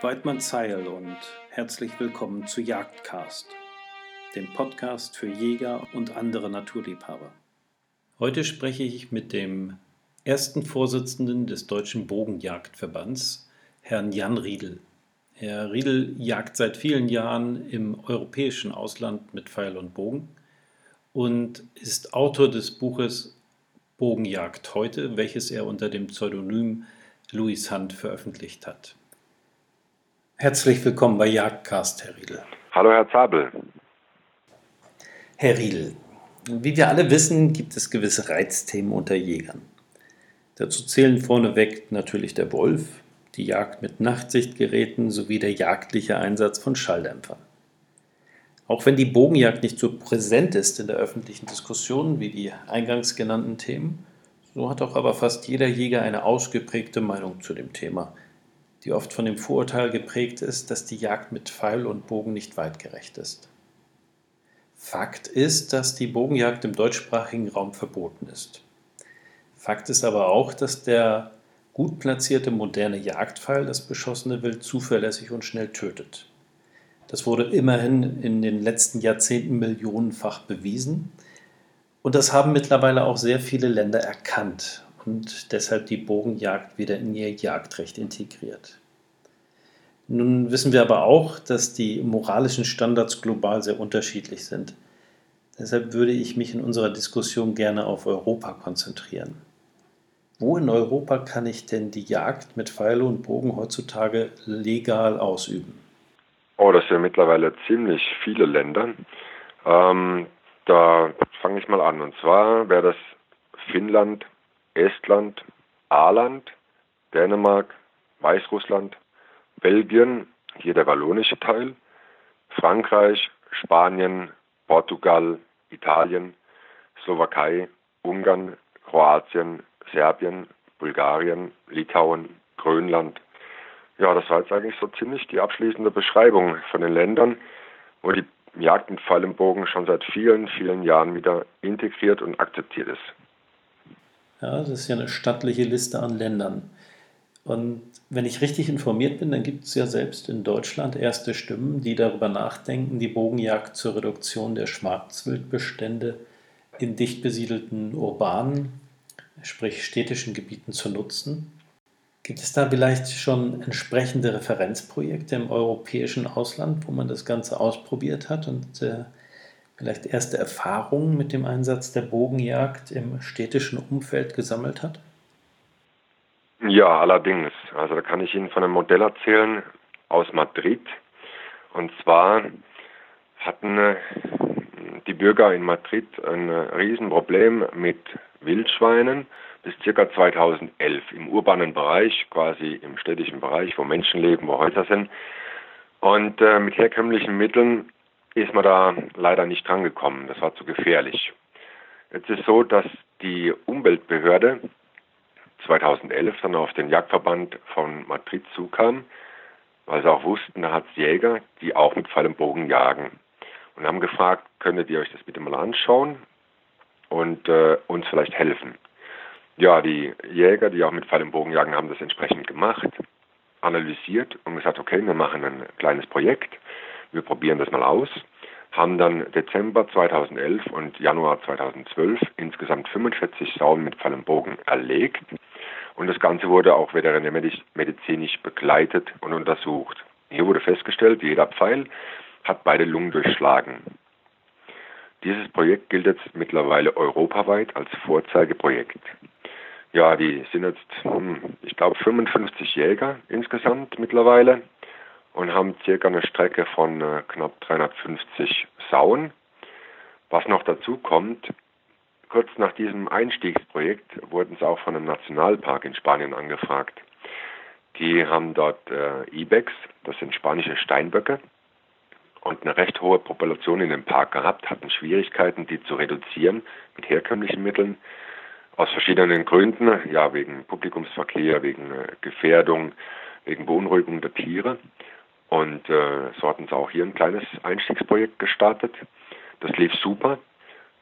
Weidmann Zeil und herzlich willkommen zu Jagdcast, dem Podcast für Jäger und andere Naturliebhaber. Heute spreche ich mit dem ersten Vorsitzenden des Deutschen Bogenjagdverbands, Herrn Jan Riedel. Herr Riedel jagt seit vielen Jahren im europäischen Ausland mit Pfeil und Bogen und ist Autor des Buches Bogenjagd heute, welches er unter dem Pseudonym Louis Hunt veröffentlicht hat. Herzlich willkommen bei Jagdcast, Herr Riedel. Hallo, Herr Zabel. Herr Riedel, wie wir alle wissen, gibt es gewisse Reizthemen unter Jägern. Dazu zählen vorneweg natürlich der Wolf, die Jagd mit Nachtsichtgeräten sowie der jagdliche Einsatz von Schalldämpfern. Auch wenn die Bogenjagd nicht so präsent ist in der öffentlichen Diskussion wie die eingangs genannten Themen, so hat auch aber fast jeder Jäger eine ausgeprägte Meinung zu dem Thema – die oft von dem Vorurteil geprägt ist, dass die Jagd mit Pfeil und Bogen nicht weitgerecht ist. Fakt ist, dass die Bogenjagd im deutschsprachigen Raum verboten ist. Fakt ist aber auch, dass der gut platzierte moderne Jagdpfeil das beschossene Wild zuverlässig und schnell tötet. Das wurde immerhin in den letzten Jahrzehnten millionenfach bewiesen. Und das haben mittlerweile auch sehr viele Länder erkannt und deshalb die Bogenjagd wieder in ihr Jagdrecht integriert. Nun wissen wir aber auch, dass die moralischen Standards global sehr unterschiedlich sind. Deshalb würde ich mich in unserer Diskussion gerne auf Europa konzentrieren. Wo in Europa kann ich denn die Jagd mit Pfeile und Bogen heutzutage legal ausüben? Oh, das sind mittlerweile ziemlich viele Länder. Ähm, da fange ich mal an. Und zwar wäre das Finnland, Estland, Aarland, Dänemark, Weißrussland, Belgien, hier der wallonische Teil, Frankreich, Spanien, Portugal, Italien, Slowakei, Ungarn, Kroatien, Serbien, Bulgarien, Litauen, Grönland. Ja, das war jetzt eigentlich so ziemlich die abschließende Beschreibung von den Ländern, wo die Jagd mit Pfeil im Bogen schon seit vielen, vielen Jahren wieder integriert und akzeptiert ist. Ja, das ist ja eine stattliche Liste an Ländern. Und wenn ich richtig informiert bin, dann gibt es ja selbst in Deutschland erste Stimmen, die darüber nachdenken, die Bogenjagd zur Reduktion der Schwarzwildbestände in dicht besiedelten urbanen, sprich städtischen Gebieten zu nutzen. Gibt es da vielleicht schon entsprechende Referenzprojekte im europäischen Ausland, wo man das Ganze ausprobiert hat und äh, vielleicht erste Erfahrungen mit dem Einsatz der Bogenjagd im städtischen Umfeld gesammelt hat? Ja, allerdings. Also da kann ich Ihnen von einem Modell erzählen aus Madrid. Und zwar hatten äh, die Bürger in Madrid ein Riesenproblem mit Wildschweinen bis ca. 2011 im urbanen Bereich, quasi im städtischen Bereich, wo Menschen leben, wo Häuser sind. Und äh, mit herkömmlichen Mitteln ist man da leider nicht drangekommen. Das war zu gefährlich. Jetzt ist so, dass die Umweltbehörde 2011 dann auf den Jagdverband von Madrid zukam, weil sie auch wussten, da hat es Jäger, die auch mit Pfeil und Bogen jagen. Und haben gefragt, könntet ihr euch das bitte mal anschauen und äh, uns vielleicht helfen. Ja, die Jäger, die auch mit Pfeil und Bogen jagen, haben das entsprechend gemacht, analysiert und gesagt, okay, wir machen ein kleines Projekt wir probieren das mal aus, haben dann Dezember 2011 und Januar 2012 insgesamt 45 Sauen mit Pfeil und Bogen erlegt und das Ganze wurde auch veterinärmedizinisch begleitet und untersucht. Hier wurde festgestellt, jeder Pfeil hat beide Lungen durchschlagen. Dieses Projekt gilt jetzt mittlerweile europaweit als Vorzeigeprojekt. Ja, die sind jetzt, hm, ich glaube, 55 Jäger insgesamt mittlerweile und haben circa eine Strecke von äh, knapp 350 Sauen. Was noch dazu kommt, kurz nach diesem Einstiegsprojekt wurden sie auch von einem Nationalpark in Spanien angefragt. Die haben dort äh, Ibex, das sind spanische Steinböcke, und eine recht hohe Population in dem Park gehabt, hatten Schwierigkeiten, die zu reduzieren mit herkömmlichen Mitteln. Aus verschiedenen Gründen, ja, wegen Publikumsverkehr, wegen äh, Gefährdung, wegen Beunruhigung der Tiere. Und äh, so hatten sie auch hier ein kleines Einstiegsprojekt gestartet. Das lief super.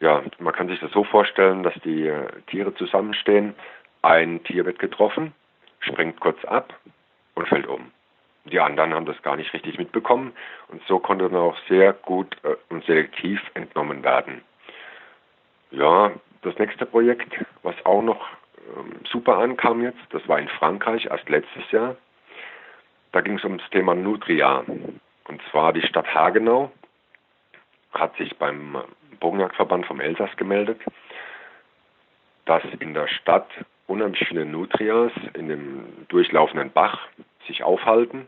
Ja, man kann sich das so vorstellen, dass die äh, Tiere zusammenstehen. Ein Tier wird getroffen, springt kurz ab und fällt um. Die anderen haben das gar nicht richtig mitbekommen und so konnte dann auch sehr gut äh, und selektiv entnommen werden. Ja, das nächste Projekt, was auch noch ähm, super ankam jetzt, das war in Frankreich erst letztes Jahr. Da ging es um das Thema Nutria. Und zwar die Stadt Hagenau hat sich beim Bogenjagdverband vom Elsass gemeldet, dass in der Stadt unheimlich viele Nutrias in dem durchlaufenden Bach sich aufhalten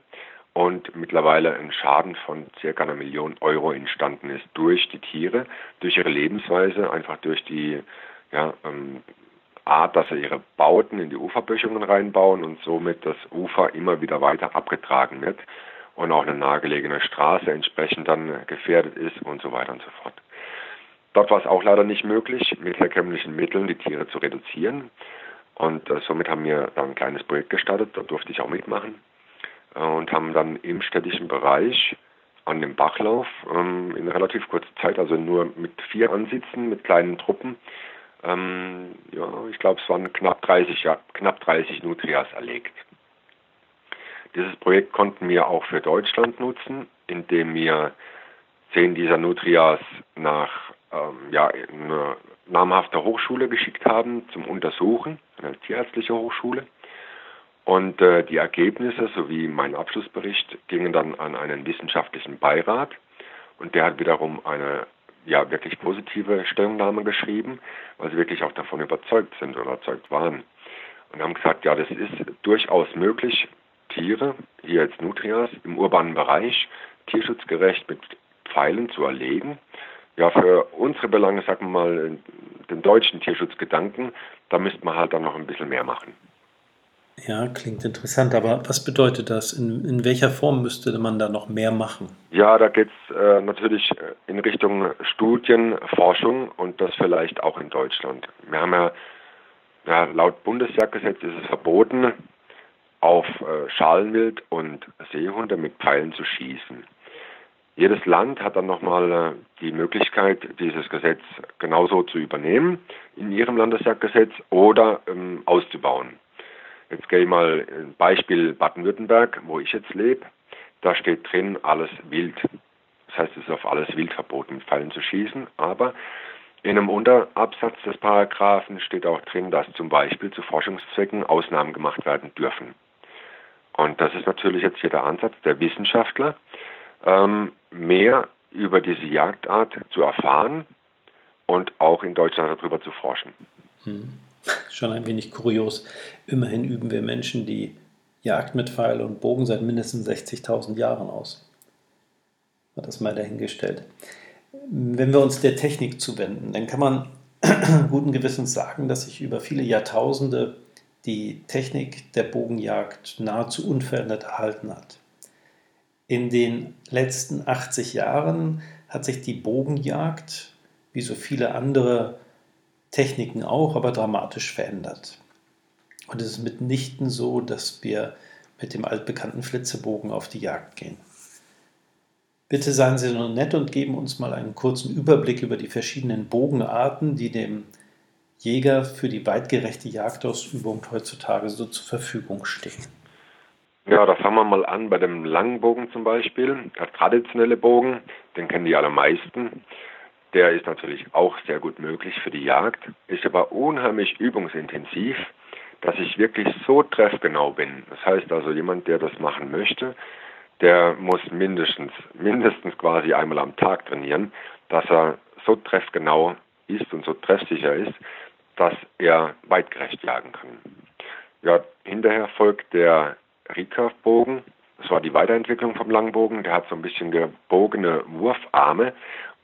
und mittlerweile ein Schaden von circa einer Million Euro entstanden ist durch die Tiere, durch ihre Lebensweise, einfach durch die ja, ähm, Art, dass sie ihre Bauten in die Uferböschungen reinbauen und somit das Ufer immer wieder weiter abgetragen wird und auch eine nahegelegene Straße entsprechend dann gefährdet ist und so weiter und so fort. Dort war es auch leider nicht möglich, mit herkömmlichen Mitteln die Tiere zu reduzieren. Und äh, somit haben wir dann ein kleines Projekt gestartet, da durfte ich auch mitmachen äh, und haben dann im städtischen Bereich an dem Bachlauf ähm, in relativ kurzer Zeit, also nur mit vier Ansitzen, mit kleinen Truppen, ähm, ja, ich glaube, es waren knapp 30, ja, knapp 30 Nutrias erlegt. Dieses Projekt konnten wir auch für Deutschland nutzen, indem wir zehn dieser Nutrias nach ähm, ja, eine namhafte Hochschule geschickt haben zum Untersuchen, eine tierärztliche Hochschule. Und äh, die Ergebnisse sowie mein Abschlussbericht gingen dann an einen wissenschaftlichen Beirat und der hat wiederum eine ja wirklich positive Stellungnahme geschrieben, weil sie wirklich auch davon überzeugt sind oder überzeugt waren. Und haben gesagt, ja, das ist durchaus möglich, Tiere, hier jetzt Nutrias, im urbanen Bereich tierschutzgerecht mit Pfeilen zu erlegen ja, für unsere Belange, sagen wir mal, den deutschen Tierschutzgedanken, da müsste man halt dann noch ein bisschen mehr machen. Ja, klingt interessant, aber was bedeutet das? In, in welcher Form müsste man da noch mehr machen? Ja, da geht es äh, natürlich äh, in Richtung Studien, Forschung und das vielleicht auch in Deutschland. Wir haben ja, ja laut Bundesjagdgesetz ist es verboten, auf äh, Schalenwild und Seehunde mit Pfeilen zu schießen. Jedes Land hat dann nochmal äh, die Möglichkeit, dieses Gesetz genauso zu übernehmen in ihrem Landesjagdgesetz oder ähm, auszubauen. Jetzt gehe ich mal ein Beispiel Baden-Württemberg, wo ich jetzt lebe. Da steht drin alles wild. Das heißt, es ist auf alles wild verboten, mit Pfeilen zu schießen. Aber in einem Unterabsatz des Paragraphen steht auch drin, dass zum Beispiel zu Forschungszwecken Ausnahmen gemacht werden dürfen. Und das ist natürlich jetzt hier der Ansatz der Wissenschaftler, ähm, mehr über diese Jagdart zu erfahren und auch in Deutschland darüber zu forschen. Hm. Schon ein wenig kurios. Immerhin üben wir Menschen die Jagd mit Pfeil und Bogen seit mindestens 60.000 Jahren aus. Hat das mal dahingestellt. Wenn wir uns der Technik zuwenden, dann kann man guten Gewissens sagen, dass sich über viele Jahrtausende die Technik der Bogenjagd nahezu unverändert erhalten hat. In den letzten 80 Jahren hat sich die Bogenjagd, wie so viele andere Techniken auch, aber dramatisch verändert. Und es ist mitnichten so, dass wir mit dem altbekannten Flitzebogen auf die Jagd gehen. Bitte seien Sie nur nett und geben uns mal einen kurzen Überblick über die verschiedenen Bogenarten, die dem Jäger für die weitgerechte Jagdausübung heutzutage so zur Verfügung stehen. Ja, da fangen wir mal an bei dem langen Bogen zum Beispiel. Der traditionelle Bogen, den kennen die allermeisten. Der ist natürlich auch sehr gut möglich für die Jagd, ist aber unheimlich übungsintensiv, dass ich wirklich so treffgenau bin. Das heißt also, jemand, der das machen möchte, der muss mindestens, mindestens quasi einmal am Tag trainieren, dass er so treffgenau ist und so treffsicher ist, dass er weitgerecht jagen kann. Ja, hinterher folgt der Recurve-Bogen. Das war die Weiterentwicklung vom Langbogen. Der hat so ein bisschen gebogene Wurfarme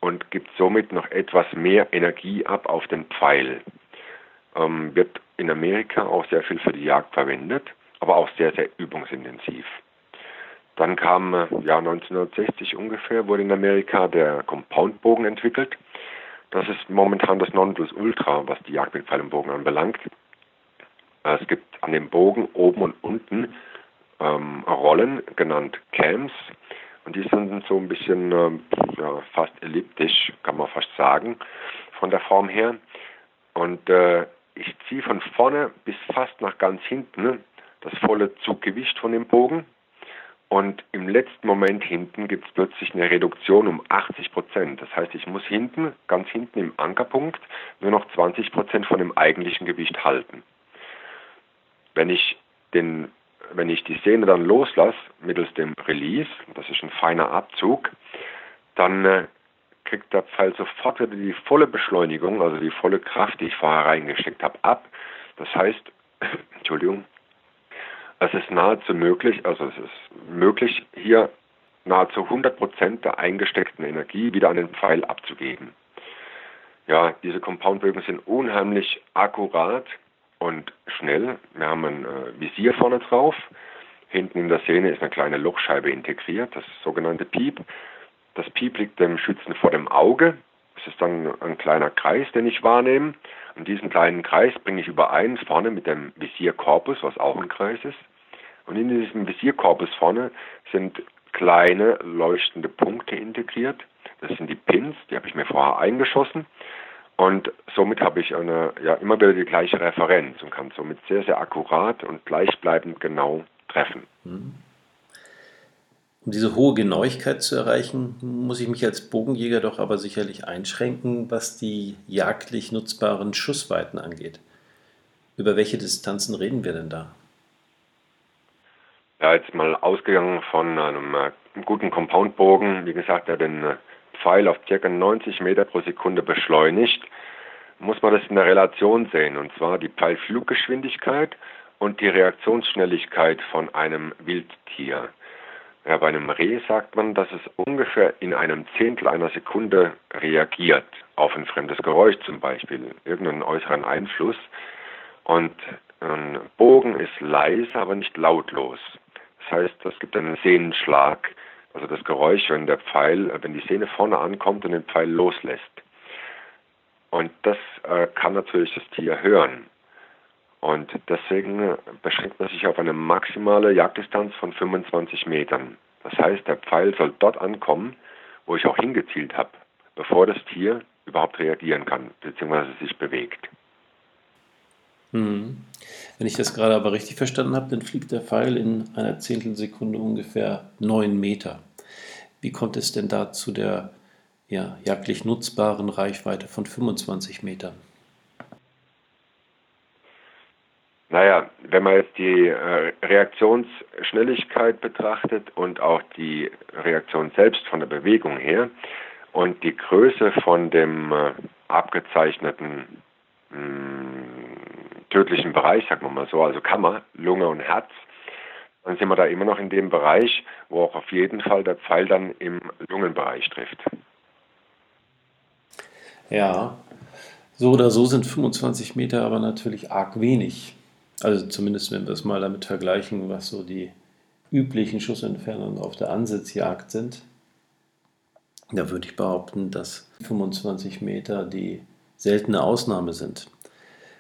und gibt somit noch etwas mehr Energie ab auf den Pfeil. Ähm, wird in Amerika auch sehr viel für die Jagd verwendet, aber auch sehr, sehr übungsintensiv. Dann kam äh, ja 1960 ungefähr, wurde in Amerika der Compound-Bogen entwickelt. Das ist momentan das Nonplusultra, was die Jagd mit Pfeil und Bogen anbelangt. Es gibt an dem Bogen oben und unten ähm, Rollen, genannt Cams. Und die sind so ein bisschen ähm, ja, fast elliptisch, kann man fast sagen, von der Form her. Und äh, ich ziehe von vorne bis fast nach ganz hinten das volle Zuggewicht von dem Bogen. und im letzten Moment hinten gibt es plötzlich eine Reduktion um 80 Prozent. Das heißt, ich muss hinten, ganz hinten im Ankerpunkt, nur noch 20 Prozent von dem eigentlichen Gewicht halten. Wenn ich, den, wenn ich die Sehne dann loslasse, mittels dem Release, das ist ein feiner Abzug, dann äh, kriegt der Pfeil sofort wieder die volle Beschleunigung, also die volle Kraft, die ich vorher reingesteckt habe, ab. Das heißt, Entschuldigung, es ist nahezu möglich, also es ist möglich, hier nahezu 100 Prozent der eingesteckten Energie wieder an den Pfeil abzugeben. Ja, diese Compoundbögen sind unheimlich akkurat und schnell. Wir haben ein äh, Visier vorne drauf. Hinten in der Sehne ist eine kleine Lochscheibe integriert, das sogenannte Piep. Das Piep liegt dem Schützen vor dem Auge. Es ist dann ein kleiner Kreis, den ich wahrnehme. Und diesen kleinen Kreis bringe ich überein vorne mit dem Visierkorpus, was auch ein Kreis ist. Und in diesem Visierkorpus vorne sind kleine leuchtende Punkte integriert. Das sind die Pins, die habe ich mir vorher eingeschossen. Und somit habe ich eine, ja, immer wieder die gleiche Referenz und kann somit sehr, sehr akkurat und gleichbleibend genau treffen. Mhm. Um diese hohe Genauigkeit zu erreichen, muss ich mich als Bogenjäger doch aber sicherlich einschränken, was die jagdlich nutzbaren Schussweiten angeht. Über welche Distanzen reden wir denn da? Ja, jetzt mal ausgegangen von einem äh, guten Compoundbogen, wie gesagt, der den äh, Pfeil auf ca. 90 Meter pro Sekunde beschleunigt, muss man das in der Relation sehen, und zwar die Pfeilfluggeschwindigkeit und die Reaktionsschnelligkeit von einem Wildtier. Ja, bei einem Reh sagt man, dass es ungefähr in einem Zehntel einer Sekunde reagiert auf ein fremdes Geräusch zum Beispiel, irgendeinen äußeren Einfluss. Und ein Bogen ist leise, aber nicht lautlos. Das heißt, es gibt einen Sehnenschlag, also das Geräusch, wenn der Pfeil, wenn die Sehne vorne ankommt und den Pfeil loslässt. Und das äh, kann natürlich das Tier hören. Und deswegen beschränkt man sich auf eine maximale Jagddistanz von 25 Metern. Das heißt, der Pfeil soll dort ankommen, wo ich auch hingezielt habe, bevor das Tier überhaupt reagieren kann, beziehungsweise sich bewegt. Hm. Wenn ich das gerade aber richtig verstanden habe, dann fliegt der Pfeil in einer Zehntelsekunde ungefähr 9 Meter. Wie kommt es denn da zu der ja, jagdlich nutzbaren Reichweite von 25 Metern? Naja, wenn man jetzt die äh, Reaktionsschnelligkeit betrachtet und auch die Reaktion selbst von der Bewegung her und die Größe von dem äh, abgezeichneten mh, hm, tödlichen Bereich, sagen wir mal so, also Kammer, Lunge und Herz, dann sind wir da immer noch in dem Bereich, wo auch auf jeden Fall der Pfeil dann im Lungenbereich trifft. Ja, so oder so sind 25 Meter aber natürlich arg wenig. Also zumindest wenn wir es mal damit vergleichen, was so die üblichen Schussentfernungen auf der Ansitzjagd sind. Da würde ich behaupten, dass 25 Meter die seltene Ausnahme sind.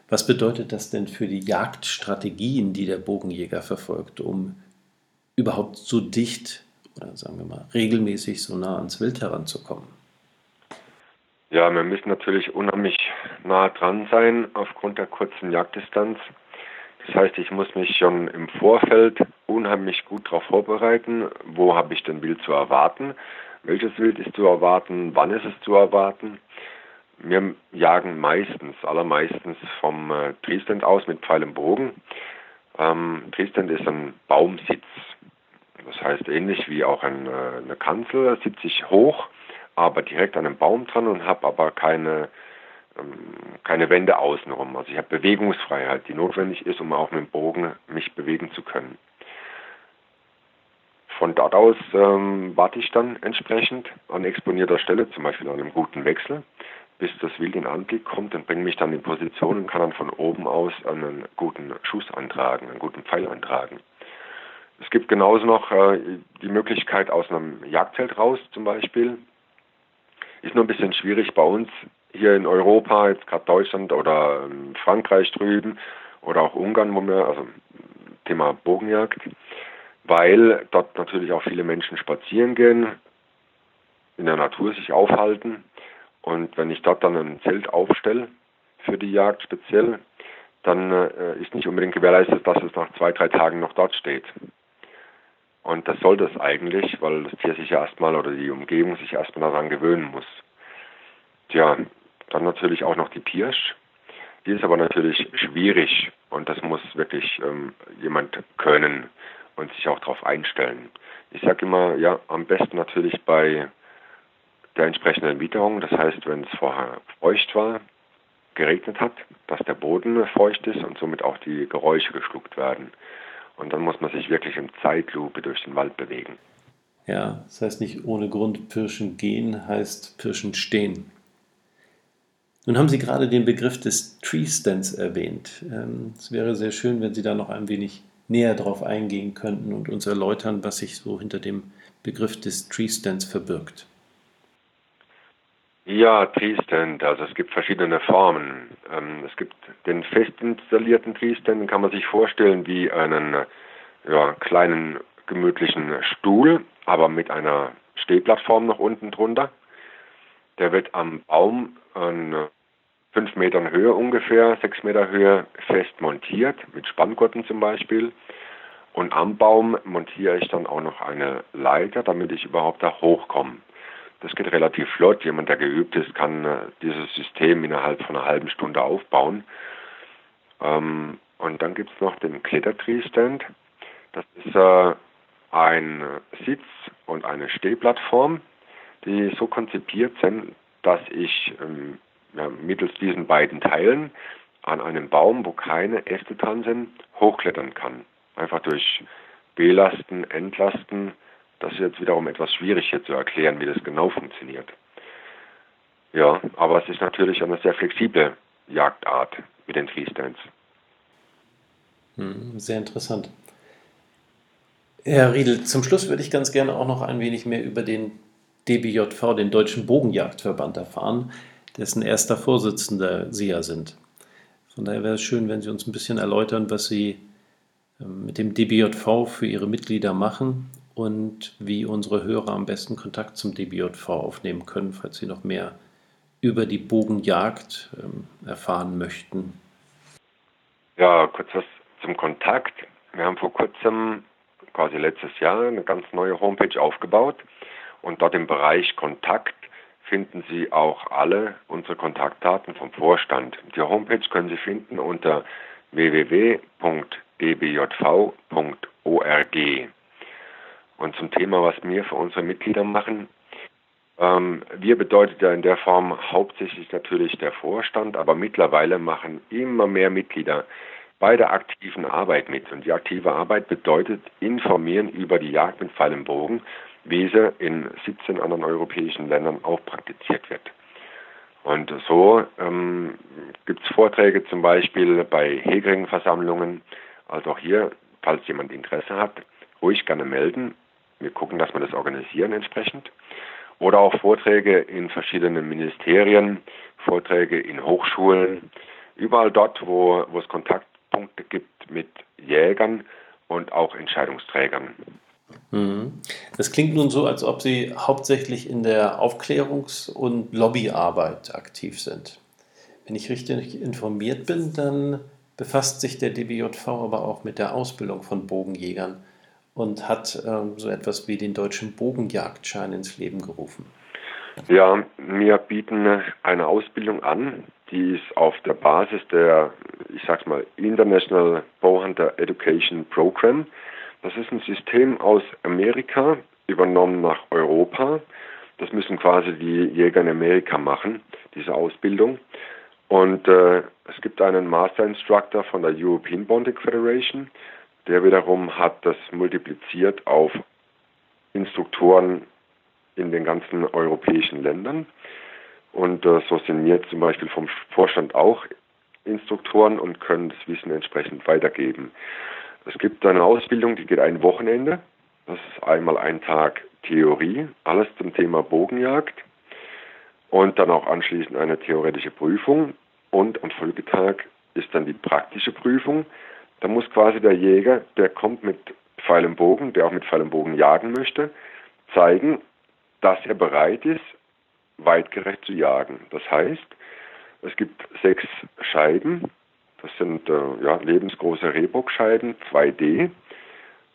Was bedeutet das denn für die Jagdstrategien, die der Bogenjäger verfolgt, um überhaupt so dicht oder sagen wir mal regelmäßig so nah ans Wild heranzukommen? Ja, wir müssen natürlich unheimlich nah dran sein aufgrund der kurzen Jagddistanz. Das heißt, ich muss mich schon im Vorfeld unheimlich gut darauf vorbereiten, wo habe ich denn Wild zu erwarten, welches Wild ist zu erwarten, wann ist es zu erwarten. Wir jagen meistens, allermeistens vom äh, Triesland aus mit Pfeil und Bogen. Ähm, Triesland ist ein Baumsitz. Das heißt ähnlich wie auch ein, äh, eine Kanzel, sitze ich hoch, aber direkt an einem Baum dran und habe aber keine ähm, keine Wände außenrum. Also ich habe Bewegungsfreiheit, die notwendig ist, um auch mit dem Bogen mich bewegen zu können. Von dort aus ähm, warte ich dann entsprechend an exponierter Stelle, zum Beispiel an einem guten Wechsel, bis das Wild in Anblick kommt und bringe mich dann in Position und kann dann von oben aus einen guten Schuss antragen, einen guten Pfeil antragen. Es gibt genauso noch äh, die Möglichkeit aus einem Jagdzelt raus zum Beispiel. Ist nur ein bisschen schwierig bei uns hier in Europa, jetzt gerade Deutschland oder ähm, Frankreich drüben oder auch Ungarn, wo wir, also Thema Bogenjagd, weil dort natürlich auch viele Menschen spazieren gehen, in der Natur sich aufhalten. Und wenn ich dort dann ein Zelt aufstelle für die Jagd speziell, dann äh, ist nicht unbedingt gewährleistet, dass es nach zwei, drei Tagen noch dort steht. Und das soll das eigentlich, weil das Tier sich erstmal oder die Umgebung sich erstmal daran gewöhnen muss. Tja, dann natürlich auch noch die Pirsch. Die ist aber natürlich schwierig und das muss wirklich ähm, jemand können und sich auch darauf einstellen. Ich sage immer, ja, am besten natürlich bei der entsprechenden Witterung, das heißt, wenn es vorher feucht war, geregnet hat, dass der Boden feucht ist und somit auch die Geräusche geschluckt werden. Und dann muss man sich wirklich in Zeitlupe durch den Wald bewegen. Ja, das heißt nicht ohne Grund Pirschen gehen, heißt Pirschen stehen. Nun haben Sie gerade den Begriff des Tree Stands erwähnt. Ähm, es wäre sehr schön, wenn Sie da noch ein wenig näher drauf eingehen könnten und uns erläutern, was sich so hinter dem Begriff des Tree Stands verbirgt. Ja, Tree-Stand, also es gibt verschiedene Formen. Ähm, es gibt den fest installierten Tree-Stand, den kann man sich vorstellen wie einen ja, kleinen gemütlichen Stuhl, aber mit einer Stehplattform noch unten drunter. Der wird am Baum an fünf Metern Höhe ungefähr, sechs Meter Höhe fest montiert, mit Spanngurten zum Beispiel. Und am Baum montiere ich dann auch noch eine Leiter, damit ich überhaupt da hochkomme. Das geht relativ flott. Jemand, der geübt ist, kann äh, dieses System innerhalb von einer halben Stunde aufbauen. Ähm, und dann gibt es noch den Klettertree-Stand. Das ist äh, ein Sitz und eine Stehplattform, die so konzipiert sind, dass ich ähm, ja, mittels diesen beiden Teilen an einem Baum, wo keine Äste dran sind, hochklettern kann. Einfach durch Belasten, Entlasten das ist jetzt wiederum etwas schwierig hier zu erklären, wie das genau funktioniert. Ja, aber es ist natürlich eine sehr flexible Jagdart mit den Freestands. Hm, sehr interessant. Herr Riedel, zum Schluss würde ich ganz gerne auch noch ein wenig mehr über den DBJV, den Deutschen Bogenjagdverband, erfahren, dessen erster Vorsitzender Sie ja sind. Von daher wäre es schön, wenn Sie uns ein bisschen erläutern, was Sie ähm, mit dem DBJV für Ihre Mitglieder machen und wie unsere Hörer am besten Kontakt zum DBJV aufnehmen können, falls sie noch mehr über die Bogenjagd ähm, erfahren möchten. Ja, kurz was zum Kontakt. Wir haben vor kurzem, quasi letztes Jahr, eine ganz neue Homepage aufgebaut und dort im Bereich Kontakt finden Sie auch alle unsere Kontaktdaten vom Vorstand. Die Homepage können Sie finden unter www.dbjv.org. Und zum Thema, was wir für unsere Mitglieder machen. Ähm, wir bedeutet ja in der Form hauptsächlich natürlich der Vorstand, aber mittlerweile machen immer mehr Mitglieder bei der aktiven Arbeit mit. Und die aktive Arbeit bedeutet informieren über die Jagd mit Pfeil im Bogen, wie sie in 17 anderen europäischen Ländern auch praktiziert wird. Und so ähm, gibt es Vorträge zum Beispiel bei Hegring-Versammlungen. Also auch hier, falls jemand Interesse hat, ruhig gerne melden. Wir gucken, dass wir das organisieren entsprechend. Oder auch Vorträge in verschiedenen Ministerien, Vorträge in Hochschulen, überall dort, wo, wo es Kontaktpunkte gibt mit Jägern und auch Entscheidungsträgern. Mhm. Das klingt nun so, als ob Sie hauptsächlich in der Aufklärungs- und Lobbyarbeit aktiv sind. Wenn ich richtig informiert bin, dann befasst sich der DBJV aber auch mit der Ausbildung von Bogenjägern und hat ähm, so etwas wie den deutschen Bogenjagdschein ins Leben gerufen. Ja, wir bieten eine Ausbildung an, die ist auf der Basis der, ich sag's mal, International Bowhunter Education Program. Das ist ein System aus Amerika, übernommen nach Europa. Das müssen quasi die Jäger in Amerika machen, diese Ausbildung. Und äh, es gibt einen Master Instructor von der European Bonding Federation, der wiederum hat das multipliziert auf Instruktoren in den ganzen europäischen Ländern. Und äh, so sind wir zum Beispiel vom Vorstand auch Instruktoren und können das Wissen entsprechend weitergeben. Es gibt eine Ausbildung, die geht ein Wochenende. Das ist einmal ein Tag Theorie, alles zum Thema Bogenjagd. Und dann auch anschließend eine theoretische Prüfung. Und am Folgetag ist dann die praktische Prüfung. Da muss quasi der Jäger, der kommt mit Pfeil und Bogen, der auch mit Pfeil und Bogen jagen möchte, zeigen, dass er bereit ist, weitgerecht zu jagen. Das heißt, es gibt sechs Scheiben, das sind äh, ja, lebensgroße Rehbockscheiben, 2D.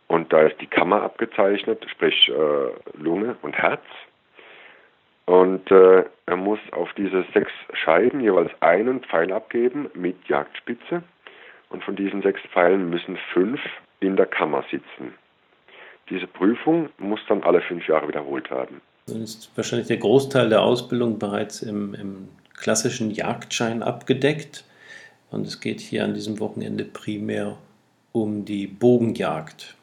Und da ist die Kammer abgezeichnet, sprich äh, Lunge und Herz. Und äh, er muss auf diese sechs Scheiben jeweils einen Pfeil abgeben mit Jagdspitze. Und von diesen sechs Pfeilen müssen fünf in der Kammer sitzen. Diese Prüfung muss dann alle fünf Jahre wiederholt werden. Dann ist wahrscheinlich der Großteil der Ausbildung bereits im, im klassischen Jagdschein abgedeckt. Und es geht hier an diesem Wochenende primär um die Bogenjagd.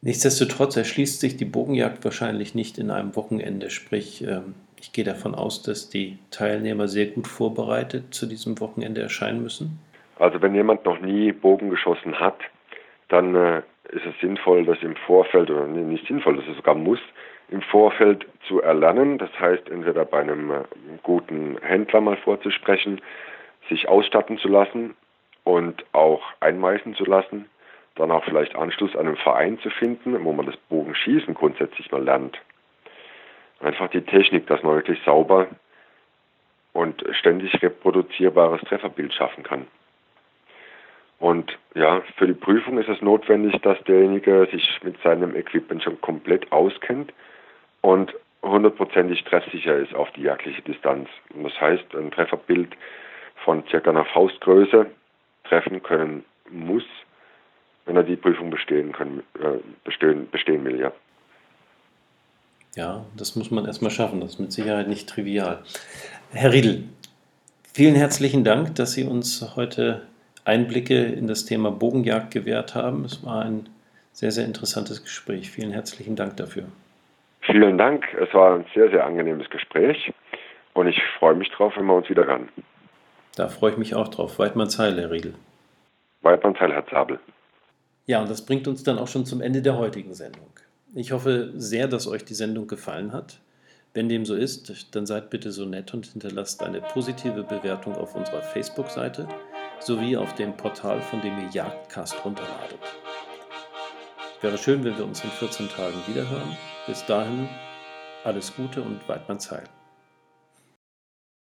Nichtsdestotrotz erschließt sich die Bogenjagd wahrscheinlich nicht in einem Wochenende. Sprich, ähm, ich gehe davon aus, dass die Teilnehmer sehr gut vorbereitet zu diesem Wochenende erscheinen müssen. Also wenn jemand noch nie Bogen geschossen hat, dann äh, ist es sinnvoll, das im Vorfeld, oder nicht sinnvoll, das ist sogar muss, im Vorfeld zu erlernen. Das heißt, entweder bei einem äh, guten Händler mal vorzusprechen, sich ausstatten zu lassen und auch einmeißen zu lassen, dann auch vielleicht Anschluss an einem Verein zu finden, wo man das Bogenschießen grundsätzlich mal lernt. Einfach die Technik, dass man wirklich sauber und ständig reproduzierbares Trefferbild schaffen kann. Und ja, für die Prüfung ist es notwendig, dass derjenige sich mit seinem Equipment schon komplett auskennt und hundertprozentig treffsicher ist auf die jagdliche Distanz. Und das heißt, ein Trefferbild von circa einer Faustgröße treffen können muss, wenn er die Prüfung bestehen, können, äh, bestehen, bestehen will, ja. Ja, das muss man erstmal schaffen. Das ist mit Sicherheit nicht trivial. Herr Riedel, vielen herzlichen Dank, dass Sie uns heute Einblicke in das Thema Bogenjagd gewährt haben. Es war ein sehr, sehr interessantes Gespräch. Vielen herzlichen Dank dafür. Vielen Dank. Es war ein sehr, sehr angenehmes Gespräch und ich freue mich drauf, wenn wir uns wieder hören. Da freue ich mich auch drauf. Weidmanns Heil, Herr Riedel. Weidmanns Heil, Herr Zabel. Ja, und das bringt uns dann auch schon zum Ende der heutigen Sendung. Ich hoffe sehr, dass euch die Sendung gefallen hat. Wenn dem so ist, dann seid bitte so nett und hinterlasst eine positive Bewertung auf unserer Facebook-Seite sowie auf dem Portal, von dem ihr Jagdcast runterladet. Wäre schön, wenn wir uns in 14 Tagen wiederhören. Bis dahin alles Gute und Weidmanns Heil.